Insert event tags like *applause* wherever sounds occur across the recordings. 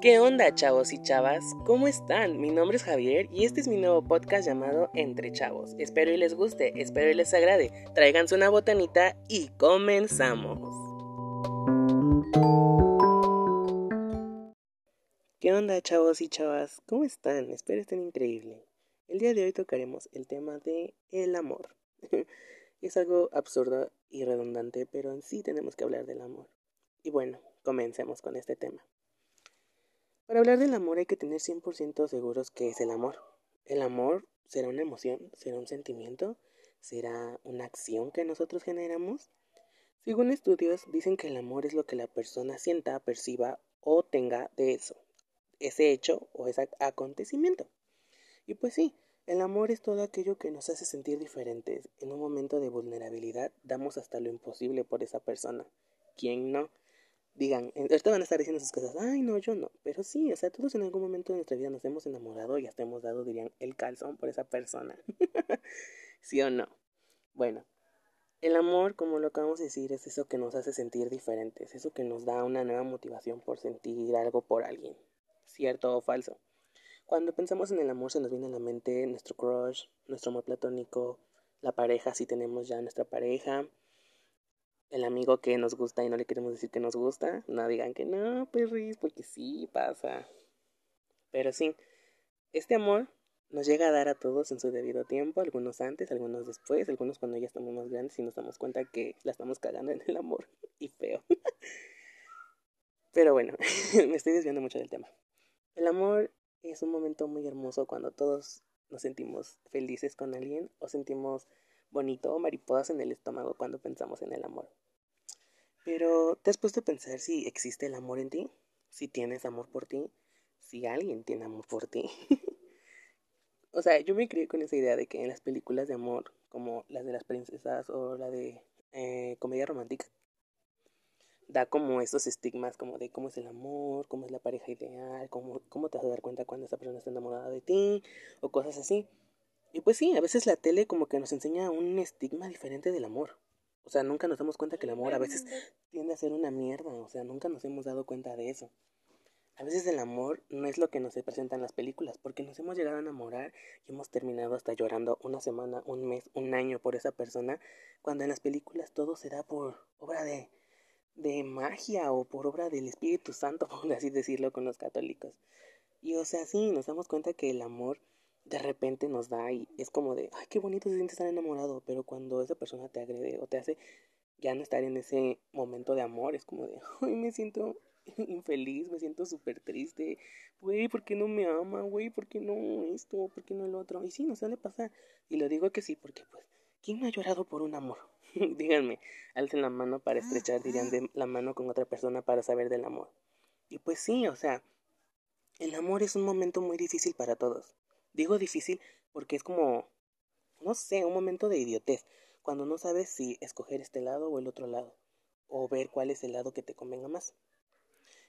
¿Qué onda chavos y chavas? ¿Cómo están? Mi nombre es Javier y este es mi nuevo podcast llamado Entre Chavos. Espero y les guste, espero y les agrade. Tráiganse una botanita y comenzamos. ¿Qué onda chavos y chavas? ¿Cómo están? Espero estén increíble. El día de hoy tocaremos el tema de el amor. *laughs* es algo absurdo y redundante, pero en sí tenemos que hablar del amor. Y bueno, comencemos con este tema. Para hablar del amor hay que tener 100% seguros que es el amor. El amor será una emoción, será un sentimiento, será una acción que nosotros generamos. Según estudios, dicen que el amor es lo que la persona sienta, perciba o tenga de eso, ese hecho o ese acontecimiento. Y pues sí, el amor es todo aquello que nos hace sentir diferentes. En un momento de vulnerabilidad damos hasta lo imposible por esa persona. ¿Quién no? Digan, ahorita van a estar diciendo sus cosas, ay no, yo no, pero sí, o sea, todos en algún momento de nuestra vida nos hemos enamorado y hasta hemos dado, dirían, el calzón por esa persona. *laughs* ¿Sí o no? Bueno, el amor, como lo acabamos de decir, es eso que nos hace sentir diferentes, eso que nos da una nueva motivación por sentir algo por alguien, cierto o falso. Cuando pensamos en el amor se nos viene a la mente nuestro crush, nuestro amor platónico, la pareja, si tenemos ya nuestra pareja, el amigo que nos gusta y no le queremos decir que nos gusta, no digan que no, perris, porque sí pasa. Pero sí, este amor nos llega a dar a todos en su debido tiempo, algunos antes, algunos después, algunos cuando ya estamos más grandes y nos damos cuenta que la estamos cagando en el amor *laughs* y feo. Pero bueno, *laughs* me estoy desviando mucho del tema. El amor es un momento muy hermoso cuando todos nos sentimos felices con alguien o sentimos bonito mariposas en el estómago cuando pensamos en el amor. Pero, ¿te has puesto a pensar si existe el amor en ti? Si tienes amor por ti, si alguien tiene amor por ti. *laughs* o sea, yo me crié con esa idea de que en las películas de amor, como las de las princesas o la de eh, comedia romántica, da como esos estigmas como de cómo es el amor, cómo es la pareja ideal, cómo, cómo te vas a dar cuenta cuando esa persona está enamorada de ti, o cosas así. Y pues sí, a veces la tele como que nos enseña un estigma diferente del amor. O sea, nunca nos damos cuenta que el amor a veces tiende a ser una mierda. O sea, nunca nos hemos dado cuenta de eso. A veces el amor no es lo que nos se presenta en las películas, porque nos hemos llegado a enamorar y hemos terminado hasta llorando una semana, un mes, un año por esa persona, cuando en las películas todo se da por obra de, de magia o por obra del Espíritu Santo, *laughs* por así decirlo con los católicos. Y o sea, sí, nos damos cuenta que el amor de repente nos da y es como de, ay, qué bonito se siente estar enamorado, pero cuando esa persona te agrede o te hace ya no estar en ese momento de amor, es como de, ay, me siento *laughs* infeliz, me siento súper triste, güey, ¿por qué no me ama, güey? ¿Por qué no esto? ¿Por qué no el otro? Y sí, no suele pasar. Y lo digo que sí, porque pues, ¿quién no ha llorado por un amor? *laughs* Díganme, alcen la mano para estrechar, dirían de la mano con otra persona para saber del amor. Y pues sí, o sea, el amor es un momento muy difícil para todos. Digo difícil porque es como, no sé, un momento de idiotez, cuando no sabes si escoger este lado o el otro lado, o ver cuál es el lado que te convenga más.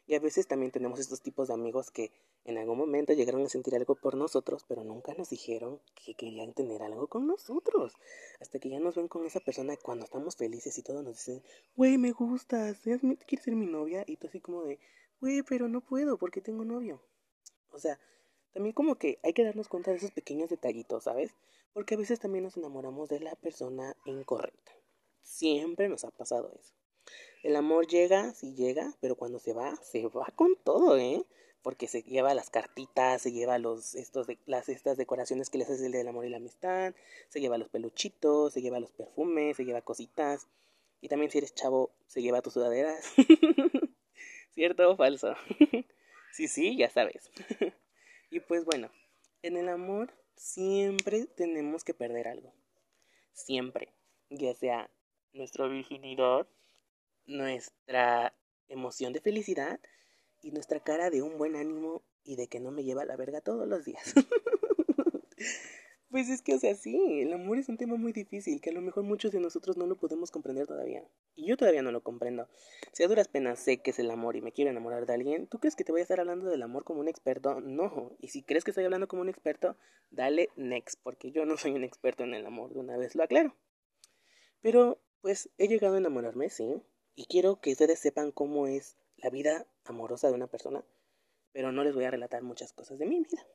Y a veces también tenemos estos tipos de amigos que en algún momento llegaron a sentir algo por nosotros, pero nunca nos dijeron que querían tener algo con nosotros. Hasta que ya nos ven con esa persona cuando estamos felices y todos nos dicen, güey, me gustas, ¿quieres ser mi novia? Y tú así como de, güey, pero no puedo porque tengo novio. O sea, también como que hay que darnos cuenta de esos pequeños detallitos, ¿sabes? Porque a veces también nos enamoramos de la persona incorrecta. Siempre nos ha pasado eso. El amor llega, sí llega, pero cuando se va, se va con todo, ¿eh? Porque se lleva las cartitas, se lleva los, estos las, estas decoraciones que les hace el del amor y la amistad, se lleva los peluchitos, se lleva los perfumes, se lleva cositas. Y también si eres chavo, se lleva tus sudaderas. *laughs* ¿Cierto o falso? *laughs* sí, sí, ya sabes. *laughs* Y pues bueno, en el amor siempre tenemos que perder algo. Siempre. Ya sea nuestra virginidad, nuestra emoción de felicidad y nuestra cara de un buen ánimo y de que no me lleva a la verga todos los días. *laughs* Pues es que, o sea, sí, el amor es un tema muy difícil, que a lo mejor muchos de nosotros no lo podemos comprender todavía. Y yo todavía no lo comprendo. Si a duras penas sé que es el amor y me quiero enamorar de alguien, ¿tú crees que te voy a estar hablando del amor como un experto? No. Y si crees que estoy hablando como un experto, dale next, porque yo no soy un experto en el amor, de una vez lo aclaro. Pero, pues, he llegado a enamorarme, sí. Y quiero que ustedes sepan cómo es la vida amorosa de una persona. pero no les voy a relatar muchas cosas de mi vida.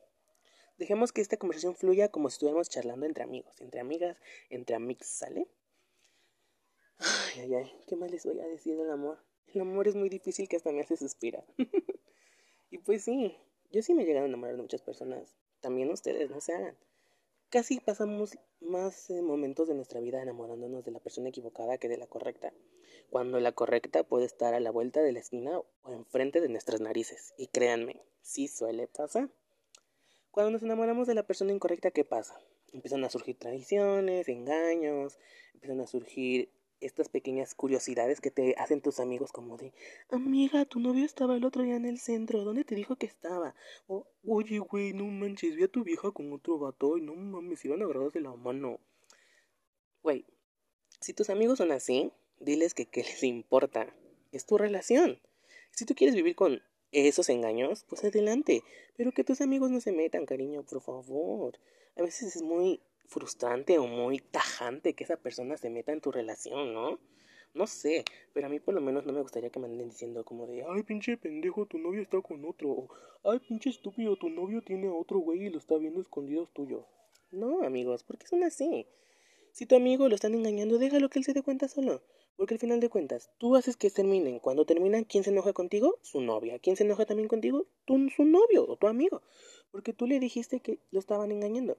Dejemos que esta conversación fluya como si estuviéramos charlando entre amigos, entre amigas, entre amigos, ¿sale? Ay, ay, ay, ¿qué más les voy a decir del amor? El amor es muy difícil que hasta me hace suspirar. *laughs* y pues sí, yo sí me he llegado a enamorar de muchas personas. También ustedes, no se hagan. Casi pasamos más eh, momentos de nuestra vida enamorándonos de la persona equivocada que de la correcta, cuando la correcta puede estar a la vuelta de la esquina o enfrente de nuestras narices. Y créanme, sí suele pasar. Cuando nos enamoramos de la persona incorrecta, ¿qué pasa? Empiezan a surgir traiciones, engaños, empiezan a surgir estas pequeñas curiosidades que te hacen tus amigos como de, amiga, tu novio estaba el otro día en el centro, ¿dónde te dijo que estaba? O, oye, güey, no manches, vi a tu vieja con otro vato y no mames, iban agarrados de la mano. Güey, si tus amigos son así, diles que qué *laughs* les importa. Es tu relación. Si tú quieres vivir con esos engaños, pues adelante. Pero que tus amigos no se metan, cariño, por favor. A veces es muy frustrante o muy tajante que esa persona se meta en tu relación, ¿no? No sé, pero a mí por lo menos no me gustaría que me anden diciendo como de, ay, pinche pendejo, tu novio está con otro, o, ay, pinche estúpido, tu novio tiene a otro güey y lo está viendo escondidos tuyo. No, amigos, ¿por qué son así? Si tu amigo lo están engañando, déjalo que él se dé cuenta solo. Porque al final de cuentas, tú haces que terminen. Cuando terminan, ¿quién se enoja contigo? Su novia. ¿Quién se enoja también contigo? Tu, su novio o tu amigo. Porque tú le dijiste que lo estaban engañando.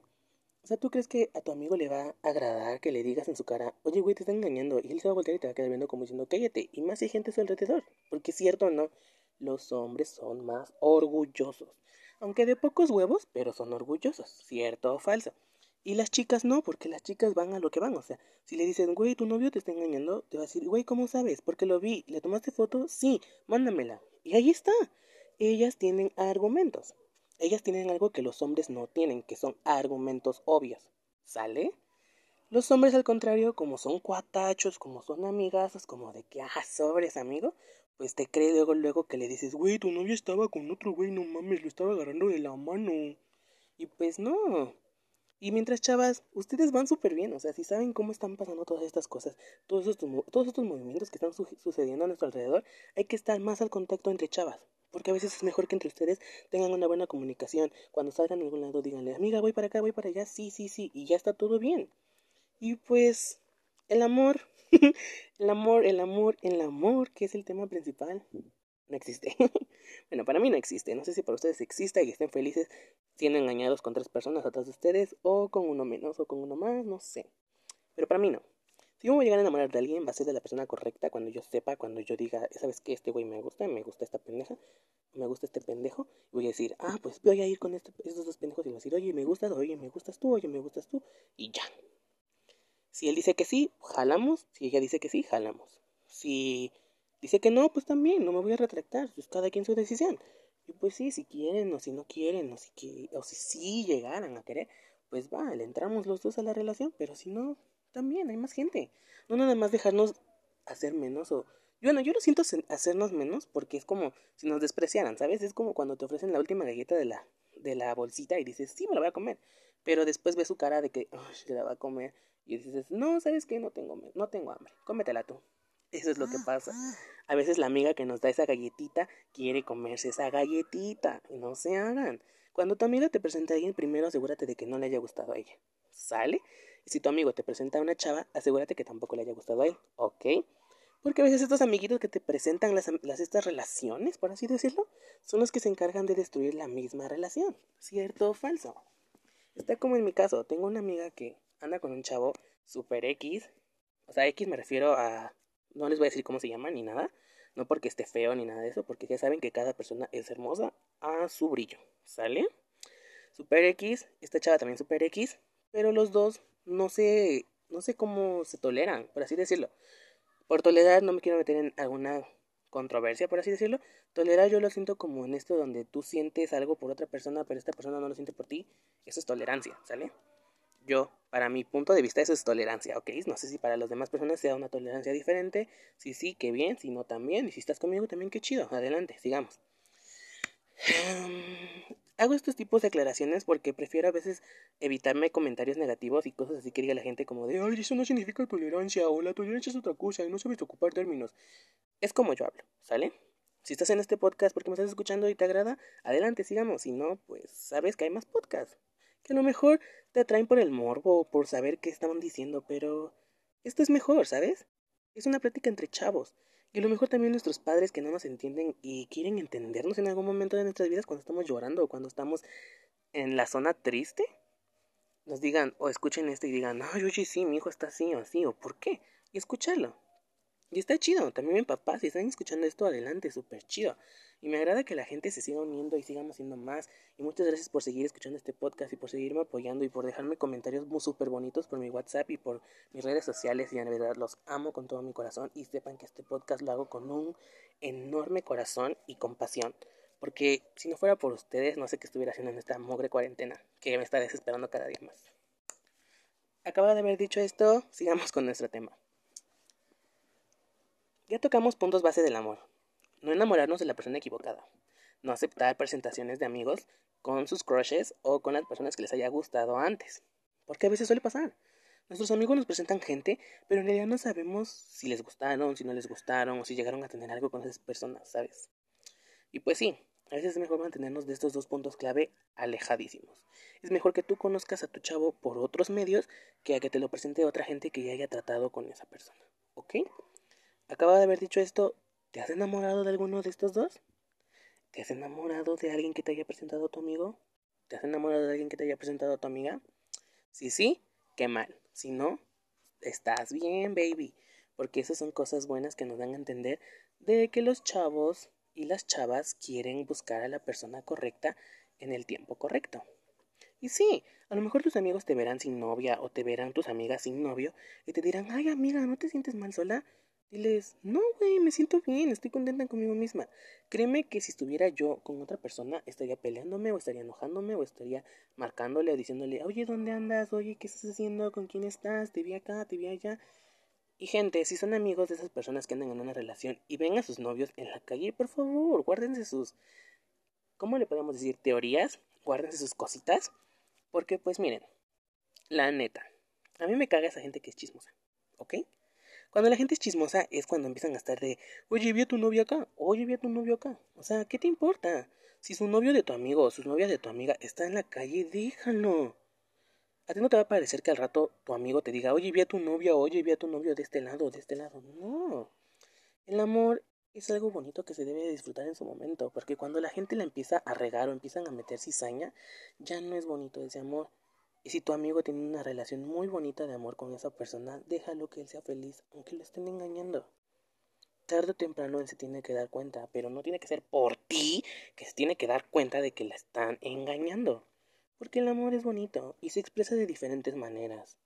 O sea, ¿tú crees que a tu amigo le va a agradar que le digas en su cara, oye, güey, te están engañando? Y él se va a voltear y te va a quedar viendo como diciendo, cállate. Y más hay gente a su alrededor. Porque es cierto o no, los hombres son más orgullosos. Aunque de pocos huevos, pero son orgullosos. ¿Cierto o falso? Y las chicas no, porque las chicas van a lo que van. O sea, si le dicen, güey, tu novio te está engañando, te va a decir, güey, ¿cómo sabes? Porque lo vi. ¿Le tomaste foto? Sí, mándamela. Y ahí está. Ellas tienen argumentos. Ellas tienen algo que los hombres no tienen, que son argumentos obvios. ¿Sale? Los hombres, al contrario, como son cuatachos, como son amigazos, como de que, ah, sobres, amigo, pues te cree luego, luego que le dices, güey, tu novio estaba con otro güey, no mames, lo estaba agarrando de la mano. Y pues no. Y mientras, chavas, ustedes van súper bien, o sea, si saben cómo están pasando todas estas cosas, todos estos, todos estos movimientos que están sucediendo a nuestro alrededor, hay que estar más al contacto entre chavas. Porque a veces es mejor que entre ustedes tengan una buena comunicación. Cuando salgan a algún lado, díganle, amiga, voy para acá, voy para allá, sí, sí, sí, y ya está todo bien. Y pues, el amor, *laughs* el amor, el amor, el amor, que es el tema principal, no existe. *laughs* bueno, para mí no existe. No sé si para ustedes existe y estén felices siendo engañados con tres personas atrás de ustedes, o con uno menos, o con uno más, no sé. Pero para mí no. Si yo me voy a llegar a enamorar de alguien, va a ser de la persona correcta cuando yo sepa, cuando yo diga, ¿sabes qué? Este güey me gusta, me gusta esta pendeja, me gusta este pendejo. Voy a decir, ah, pues voy a ir con este, estos dos pendejos y voy a decir, oye, me gustas, oye, me gustas tú, oye, me gustas tú. Y ya. Si él dice que sí, jalamos. Si ella dice que sí, jalamos. Si dice que no, pues también, no me voy a retractar. Pues cada quien su decisión. Y pues sí, si quieren o si no quieren, o si, o si sí llegaran a querer, pues va, le entramos los dos a la relación. Pero si no, también hay más gente. No nada más dejarnos hacer menos o... Bueno, yo no siento hacernos menos porque es como si nos despreciaran, ¿sabes? Es como cuando te ofrecen la última galleta de la, de la bolsita y dices, sí, me la voy a comer. Pero después ves su cara de que, se la va a comer. Y dices, no, ¿sabes qué? No tengo, no tengo hambre. Cómetela tú. Eso es lo que pasa. A veces la amiga que nos da esa galletita quiere comerse esa galletita. Y no se hagan. Cuando tu amiga te presenta a alguien, primero asegúrate de que no le haya gustado a ella. ¿Sale? Si tu amigo te presenta a una chava, asegúrate que tampoco le haya gustado a él, ¿ok? Porque a veces estos amiguitos que te presentan las, estas relaciones, por así decirlo, son los que se encargan de destruir la misma relación. ¿Cierto o falso? Está como en mi caso, tengo una amiga que anda con un chavo super X. O sea, X me refiero a... No les voy a decir cómo se llama ni nada. No porque esté feo ni nada de eso, porque ya saben que cada persona es hermosa a su brillo. ¿Sale? Super X, esta chava también super X, pero los dos no sé, no sé cómo se toleran, por así decirlo. Por tolerar no me quiero meter en alguna controversia, por así decirlo. Tolerar yo lo siento como en esto donde tú sientes algo por otra persona, pero esta persona no lo siente por ti. Eso es tolerancia, ¿sale? Yo, para mi punto de vista, eso es tolerancia, ¿ok? No sé si para las demás personas sea una tolerancia diferente. Si sí, qué bien. Si no, también. Y si estás conmigo, también qué chido. Adelante, sigamos. Hago estos tipos de aclaraciones porque prefiero a veces evitarme comentarios negativos y cosas así que diga la gente como de, ay, eso no significa tolerancia o la tolerancia es otra cosa y no sabes ocupar términos. Es como yo hablo, ¿sale? Si estás en este podcast porque me estás escuchando y te agrada, adelante, sigamos. Si no, pues sabes que hay más podcasts. Que a lo mejor te atraen por el morbo o por saber qué estaban diciendo, pero esto es mejor, ¿sabes? Es una práctica entre chavos. Y a lo mejor también nuestros padres que no nos entienden y quieren entendernos en algún momento de nuestras vidas cuando estamos llorando o cuando estamos en la zona triste, nos digan o escuchen esto y digan, ay, oye, sí, mi hijo está así o así, o por qué, y escucharlo. Y está chido, también mi papá, si están escuchando esto, adelante, súper chido. Y me agrada que la gente se siga uniendo y sigamos haciendo más. Y muchas gracias por seguir escuchando este podcast y por seguirme apoyando y por dejarme comentarios muy súper bonitos por mi WhatsApp y por mis redes sociales. Y en verdad los amo con todo mi corazón. Y sepan que este podcast lo hago con un enorme corazón y compasión. Porque si no fuera por ustedes, no sé qué estuviera haciendo en esta mogre cuarentena, que me está desesperando cada día más. Acabado de haber dicho esto, sigamos con nuestro tema. Ya tocamos puntos base del amor. No enamorarnos de la persona equivocada. No aceptar presentaciones de amigos con sus crushes o con las personas que les haya gustado antes. Porque a veces suele pasar. Nuestros amigos nos presentan gente, pero en realidad no sabemos si les gustaron, si no les gustaron o si llegaron a tener algo con esas personas, ¿sabes? Y pues sí, a veces es mejor mantenernos de estos dos puntos clave alejadísimos. Es mejor que tú conozcas a tu chavo por otros medios que a que te lo presente otra gente que ya haya tratado con esa persona. ¿Ok? Acaba de haber dicho esto, ¿te has enamorado de alguno de estos dos? ¿Te has enamorado de alguien que te haya presentado a tu amigo? ¿Te has enamorado de alguien que te haya presentado a tu amiga? Si sí, qué mal. Si no, estás bien, baby. Porque esas son cosas buenas que nos dan a entender de que los chavos y las chavas quieren buscar a la persona correcta en el tiempo correcto. Y sí, a lo mejor tus amigos te verán sin novia o te verán tus amigas sin novio y te dirán, ay amiga, ¿no te sientes mal sola? Diles, no, güey, me siento bien, estoy contenta conmigo misma. Créeme que si estuviera yo con otra persona, estaría peleándome o estaría enojándome o estaría marcándole o diciéndole, oye, ¿dónde andas? Oye, ¿qué estás haciendo? ¿Con quién estás? Te vi acá, te vi allá. Y gente, si son amigos de esas personas que andan en una relación y ven a sus novios en la calle, por favor, guárdense sus, ¿cómo le podemos decir? Teorías, guárdense sus cositas. Porque pues miren, la neta, a mí me caga esa gente que es chismosa, ¿ok? Cuando la gente es chismosa es cuando empiezan a estar de, oye, vi a tu novio acá, oye, vi a tu novio acá. O sea, ¿qué te importa? Si su novio de tu amigo o su novia de tu amiga está en la calle, déjalo. A ti no te va a parecer que al rato tu amigo te diga, oye, vi a tu novia, oye, vi a tu novio de este lado, de este lado. No. El amor es algo bonito que se debe disfrutar en su momento, porque cuando la gente la empieza a regar o empiezan a meter cizaña, ya no es bonito ese amor. Y si tu amigo tiene una relación muy bonita de amor con esa persona, déjalo que él sea feliz, aunque lo estén engañando. Tarde o temprano él se tiene que dar cuenta, pero no tiene que ser por ti que se tiene que dar cuenta de que la están engañando. Porque el amor es bonito y se expresa de diferentes maneras.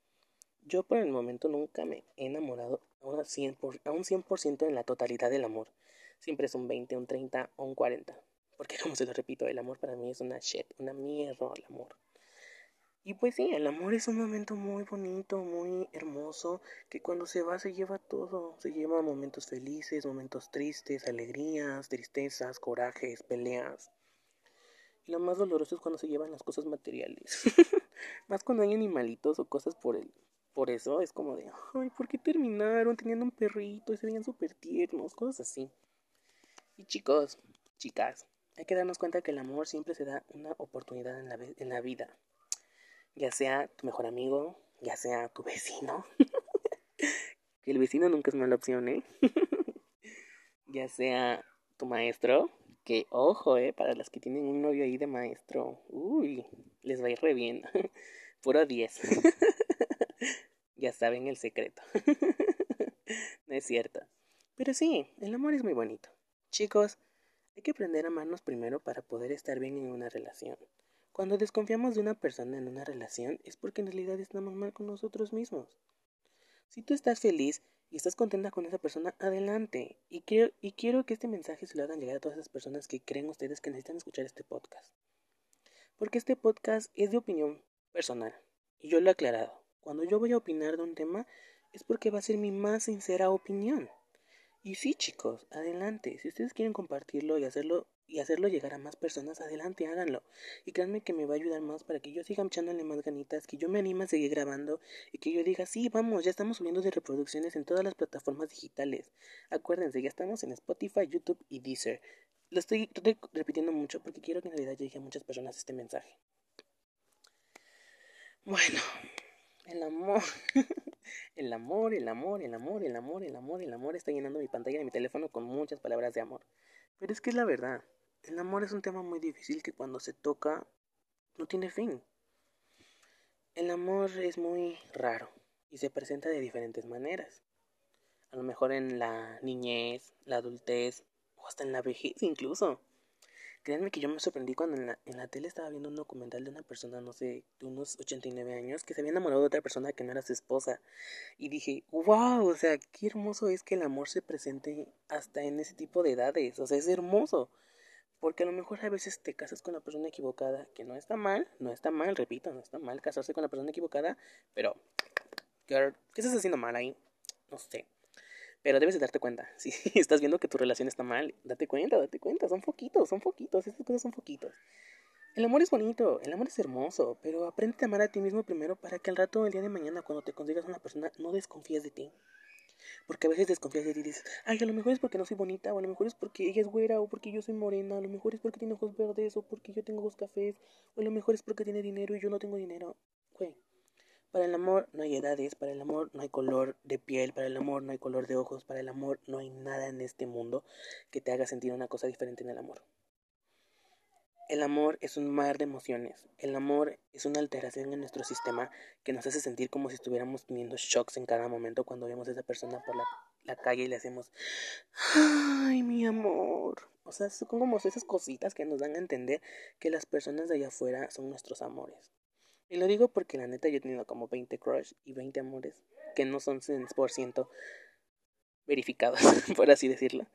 Yo por el momento nunca me he enamorado a un 100%, en la totalidad del amor. Siempre es un 20, un 30 o un 40. Porque como se lo repito, el amor para mí es una shit, una mierda el amor. Y pues sí, el amor es un momento muy bonito, muy hermoso, que cuando se va se lleva todo, se lleva momentos felices, momentos tristes, alegrías, tristezas, corajes, peleas. Y lo más doloroso es cuando se llevan las cosas materiales. *laughs* más cuando hay animalitos o cosas por el por eso es como de, ay, ¿por qué terminaron teniendo un perrito y se veían súper tiernos? Cosas así. Y chicos, chicas, hay que darnos cuenta que el amor siempre se da una oportunidad en la, en la vida ya sea tu mejor amigo, ya sea tu vecino. que *laughs* el vecino nunca es mala opción, ¿eh? *laughs* ya sea tu maestro, que ojo, ¿eh? Para los que tienen un novio ahí de maestro, uy, les va a ir re bien. *laughs* Puro 10. ya saben el secreto. no es cierto. Pero sí, el amor es muy bonito. Chicos, hay que aprender a amarnos primero para poder estar bien en una relación. Cuando desconfiamos de una persona en una relación es porque en realidad estamos mal con nosotros mismos. Si tú estás feliz y estás contenta con esa persona, adelante. Y quiero, y quiero que este mensaje se lo hagan llegar a todas esas personas que creen ustedes que necesitan escuchar este podcast. Porque este podcast es de opinión personal. Y yo lo he aclarado. Cuando yo voy a opinar de un tema es porque va a ser mi más sincera opinión. Y sí, chicos, adelante. Si ustedes quieren compartirlo y hacerlo y hacerlo llegar a más personas, adelante, háganlo. Y créanme que me va a ayudar más para que yo siga echándole más ganitas, que yo me anime a seguir grabando y que yo diga, sí, vamos, ya estamos subiendo de reproducciones en todas las plataformas digitales. Acuérdense, ya estamos en Spotify, YouTube y Deezer. Lo estoy repitiendo mucho porque quiero que en realidad llegue a muchas personas este mensaje. Bueno, el amor, *laughs* el amor, el amor, el amor, el amor, el amor, el amor está llenando mi pantalla de mi teléfono con muchas palabras de amor. Pero es que es la verdad. El amor es un tema muy difícil que cuando se toca no tiene fin. El amor es muy raro y se presenta de diferentes maneras. A lo mejor en la niñez, la adultez o hasta en la vejez incluso. Créanme que yo me sorprendí cuando en la, en la tele estaba viendo un documental de una persona, no sé, de unos 89 años, que se había enamorado de otra persona que no era su esposa. Y dije, wow, o sea, qué hermoso es que el amor se presente hasta en ese tipo de edades. O sea, es hermoso. Porque a lo mejor a veces te casas con la persona equivocada, que no está mal, no está mal, repito, no está mal casarse con la persona equivocada, pero, girl, ¿qué estás haciendo mal ahí? No sé. Pero debes de darte cuenta. *laughs* Si estás viendo que tu relación está mal, date cuenta, date cuenta. Son foquitos, son foquitos. Estas cosas son foquitos. El amor es bonito, el amor es hermoso, pero aprende a amar a ti mismo primero para que al rato, el día de mañana, cuando te consigas una persona, no desconfíes de ti. Porque a veces desconfías de ti y dices, ay, a lo mejor es porque no soy bonita, o a lo mejor es porque ella es güera, o porque yo soy morena, a lo mejor es porque tiene ojos verdes, o porque yo tengo ojos cafés, o a lo mejor es porque tiene dinero y yo no tengo dinero. Güey, para el amor no hay edades, para el amor no hay color de piel, para el amor no hay color de ojos, para el amor no hay nada en este mundo que te haga sentir una cosa diferente en el amor. El amor es un mar de emociones. El amor es una alteración en nuestro sistema que nos hace sentir como si estuviéramos teniendo shocks en cada momento cuando vemos a esa persona por la, calle y le hacemos, ay, mi amor. O sea, son como esas cositas que nos dan a entender que las personas de allá afuera son nuestros amores. Y lo digo porque la neta yo he tenido como 20 crush y 20 amores que no son 100% verificados, *laughs* por así decirlo.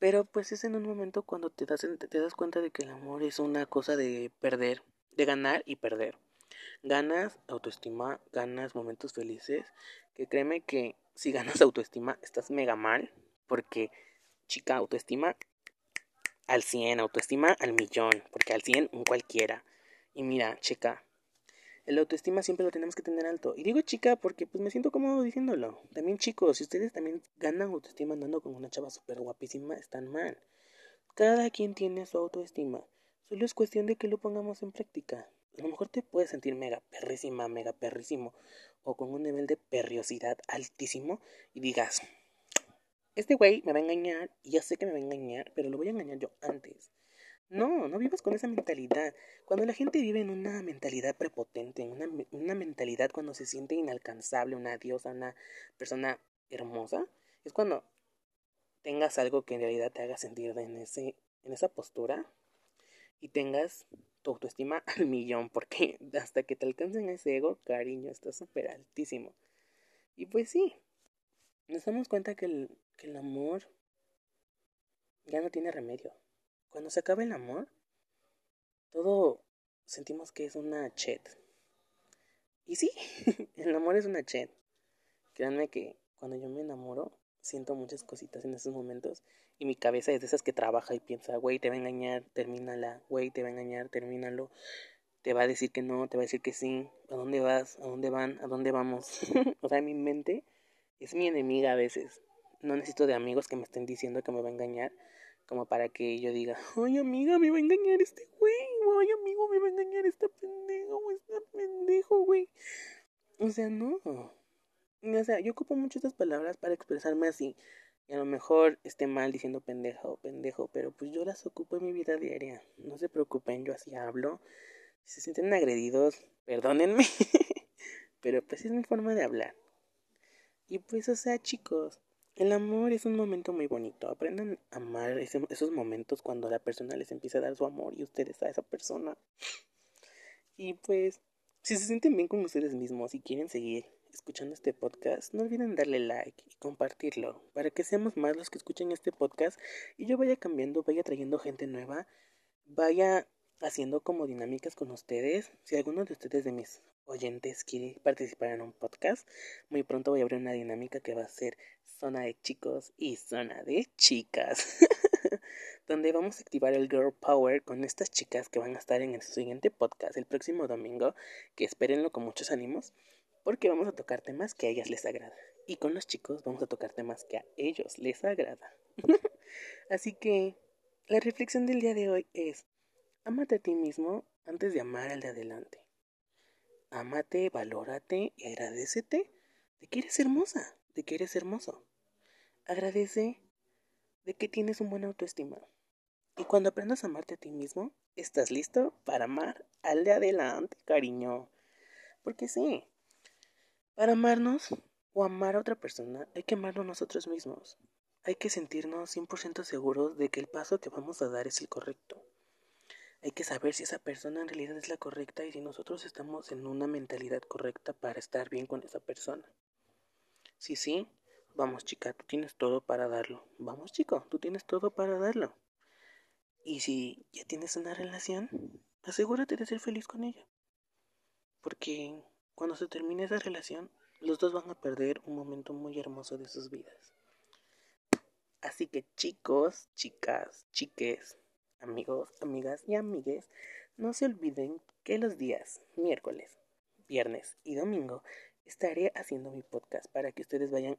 Pero pues es en un momento cuando te das, te das cuenta de que el amor es una cosa de perder, de ganar y perder. Ganas autoestima, ganas momentos felices, que créeme que si ganas *laughs* autoestima estás mega mal, porque chica, autoestima al 100, autoestima al millón, porque al 100 un cualquiera. Y mira, chica, el autoestima siempre lo tenemos que tener alto. Y digo chica porque pues me siento cómodo diciéndolo. También chicos, si ustedes también ganan autoestima andando con una chava súper guapísima, están mal. Cada quien tiene su autoestima. Solo es cuestión de que lo pongamos en práctica. A lo mejor te puedes sentir mega perrísima, mega perrísimo, o con un nivel de perriosidad altísimo y digas, este güey me va a engañar y ya sé que me va a engañar, pero lo voy a engañar yo antes. No, no vivas con esa mentalidad. Cuando la gente vive en una mentalidad prepotente, en una, una mentalidad cuando se siente inalcanzable, una diosa, una persona hermosa, es cuando tengas algo que en realidad te haga sentir en, ese, en esa postura y tengas tu autoestima *laughs* al millón, porque hasta que te alcancen ese ego, cariño, está súper altísimo. Y pues sí, nos damos cuenta que el, que el amor ya no tiene remedio. Cuando se acaba el amor, todo sentimos que es una chet. Y sí, *laughs* el amor es una chet. Créanme que cuando yo me enamoro, siento muchas cositas en esos momentos. Y mi cabeza es de esas que trabaja y piensa, güey, te va a engañar, termínala. Güey, te va a engañar, termínalo. Te va a decir que no, te va a decir que sí. ¿A dónde vas? ¿A dónde van? ¿A dónde vamos? *laughs* o sea, mi mente es mi enemiga a veces. No necesito de amigos que me estén diciendo que me va a engañar como para que yo diga, ay amiga, me va a engañar este güey, ay amigo, me va a engañar esta pendejo, o este pendejo, güey. O sea, no. O sea, yo ocupo mucho estas palabras para expresarme así. Y a lo mejor esté mal diciendo pendeja o pendejo, pero pues yo las ocupo en mi vida diaria. No se preocupen, yo así hablo. Si se sienten agredidos, perdónenme. *laughs* pero pues es mi forma de hablar. Y pues, o sea, chicos, el amor es un momento muy bonito. Aprendan a amar esos momentos cuando la persona les empieza a dar su amor y ustedes a esa persona. Y pues, si se sienten bien con ustedes mismos y quieren seguir escuchando este podcast, no olviden darle like y compartirlo para que seamos más los que escuchen este podcast y yo vaya cambiando, vaya trayendo gente nueva, vaya haciendo como dinámicas con ustedes. Si alguno de ustedes de mis oyentes quiere participar en un podcast, muy pronto voy a abrir una dinámica que va a ser zona de chicos y zona de chicas. *laughs* donde vamos a activar el Girl Power con estas chicas que van a estar en el siguiente podcast el próximo domingo, que espérenlo con muchos ánimos, porque vamos a tocar temas que a ellas les agrada. Y con los chicos vamos a tocar temas que a ellos les agrada. *laughs* Así que la reflexión del día de hoy es, amate a ti mismo antes de amar al de adelante. Amate, valórate y agradecete de que eres hermosa, de que eres hermoso. Agradece de que tienes un buen autoestima. Y cuando aprendas a amarte a ti mismo, estás listo para amar al de adelante, cariño. Porque sí, para amarnos o amar a otra persona hay que amarnos nosotros mismos. Hay que sentirnos 100% seguros de que el paso que vamos a dar es el correcto. Hay que saber si esa persona en realidad es la correcta y si nosotros estamos en una mentalidad correcta para estar bien con esa persona. Si sí, vamos chica, tú tienes todo para darlo. Vamos chico, tú tienes todo para darlo. Y si ya tienes una relación, asegúrate de ser feliz con ella. Porque cuando se termine esa relación, los dos van a perder un momento muy hermoso de sus vidas. Así que chicos, chicas, chiques, amigos, amigas y amigues, no se olviden que los días miércoles, viernes y domingo estaré haciendo mi podcast para que ustedes vayan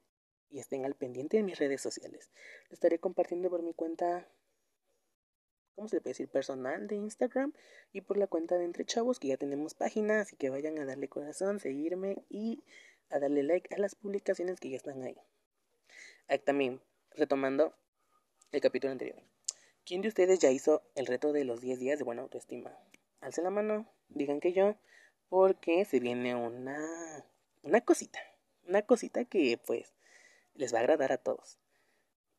y estén al pendiente de mis redes sociales. Lo estaré compartiendo por mi cuenta, ¿cómo se le puede decir? Personal de Instagram y por la cuenta de Entre Chavos, que ya tenemos página, así que vayan a darle corazón, seguirme y a darle like a las publicaciones que ya están ahí. Ah, también, retomando el capítulo anterior. ¿Quién de ustedes ya hizo el reto de los 10 días de buena autoestima? Alcen la mano, digan que yo, porque se viene una, una cosita, una cosita que pues les va a agradar a todos.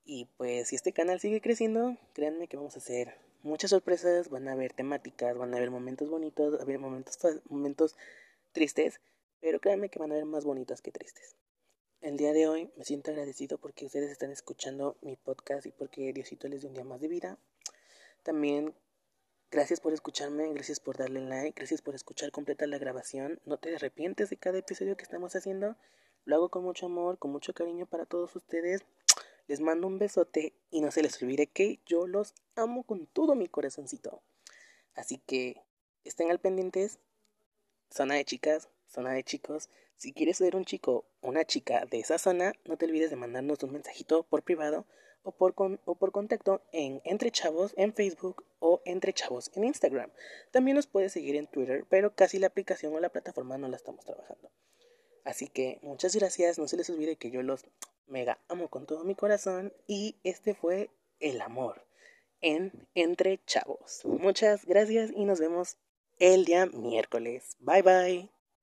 Y pues si este canal sigue creciendo, créanme que vamos a hacer muchas sorpresas, van a haber temáticas, van a haber momentos bonitos, va a haber momentos, momentos tristes, pero créanme que van a haber más bonitas que tristes. El día de hoy me siento agradecido porque ustedes están escuchando mi podcast y porque Diosito les dio un día más de vida. También gracias por escucharme, gracias por darle like, gracias por escuchar completa la grabación. No te arrepientes de cada episodio que estamos haciendo. Lo hago con mucho amor, con mucho cariño para todos ustedes. Les mando un besote y no se les olvide que yo los amo con todo mi corazoncito. Así que estén al pendientes. Zona de chicas, zona de chicos. Si quieres ser un chico o una chica de esa zona, no te olvides de mandarnos un mensajito por privado o por, o por contacto en Entre Chavos en Facebook o Entre Chavos en Instagram. También nos puedes seguir en Twitter, pero casi la aplicación o la plataforma no la estamos trabajando. Así que muchas gracias, no se les olvide que yo los mega amo con todo mi corazón y este fue el amor en Entre Chavos. Muchas gracias y nos vemos el día miércoles. Bye bye.